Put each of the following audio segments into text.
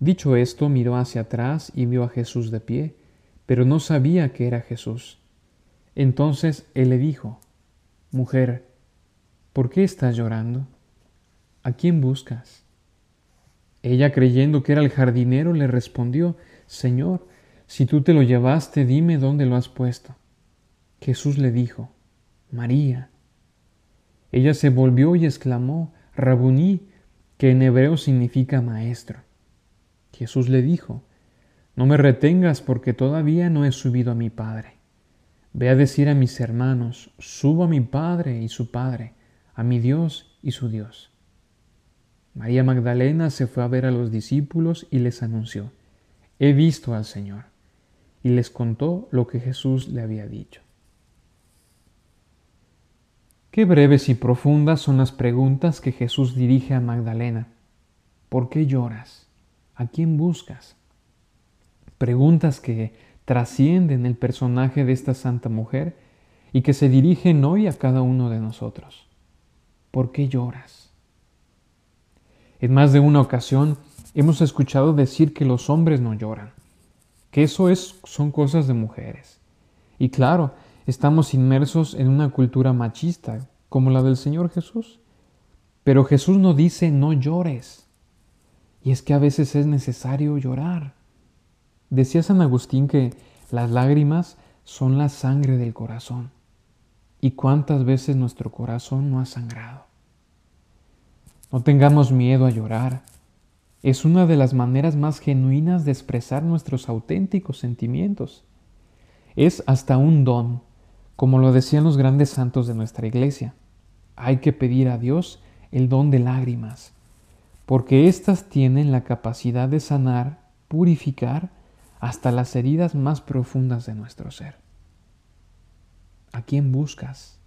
Dicho esto, miró hacia atrás y vio a Jesús de pie, pero no sabía que era Jesús. Entonces él le dijo, Mujer, ¿por qué estás llorando? ¿A quién buscas? Ella, creyendo que era el jardinero, le respondió, Señor, si tú te lo llevaste, dime dónde lo has puesto. Jesús le dijo, María. Ella se volvió y exclamó, Rabuní, que en hebreo significa maestro. Jesús le dijo, No me retengas porque todavía no he subido a mi Padre. Ve a decir a mis hermanos, subo a mi Padre y su Padre, a mi Dios y su Dios. María Magdalena se fue a ver a los discípulos y les anunció, He visto al Señor, y les contó lo que Jesús le había dicho. Qué breves y profundas son las preguntas que Jesús dirige a Magdalena. ¿Por qué lloras? ¿A quién buscas? Preguntas que trascienden el personaje de esta santa mujer y que se dirigen hoy a cada uno de nosotros. ¿Por qué lloras? En más de una ocasión hemos escuchado decir que los hombres no lloran, que eso es, son cosas de mujeres. Y claro, estamos inmersos en una cultura machista, como la del Señor Jesús. Pero Jesús no dice no llores. Y es que a veces es necesario llorar. Decía San Agustín que las lágrimas son la sangre del corazón. ¿Y cuántas veces nuestro corazón no ha sangrado? No tengamos miedo a llorar. Es una de las maneras más genuinas de expresar nuestros auténticos sentimientos. Es hasta un don, como lo decían los grandes santos de nuestra iglesia. Hay que pedir a Dios el don de lágrimas porque éstas tienen la capacidad de sanar, purificar hasta las heridas más profundas de nuestro ser. ¿A quién buscas?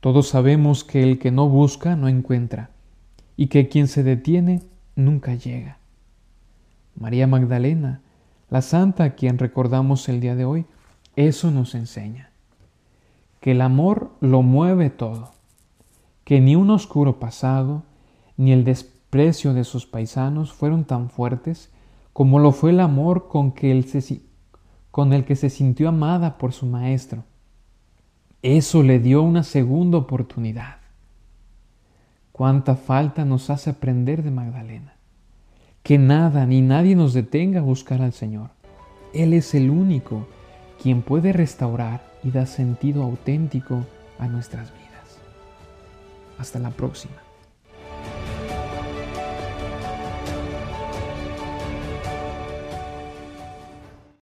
Todos sabemos que el que no busca no encuentra, y que quien se detiene nunca llega. María Magdalena, la santa a quien recordamos el día de hoy, eso nos enseña, que el amor lo mueve todo, que ni un oscuro pasado, ni el desprecio de sus paisanos fueron tan fuertes como lo fue el amor con, que con el que se sintió amada por su maestro. Eso le dio una segunda oportunidad. Cuánta falta nos hace aprender de Magdalena. Que nada ni nadie nos detenga a buscar al Señor. Él es el único quien puede restaurar y dar sentido auténtico a nuestras vidas. Hasta la próxima.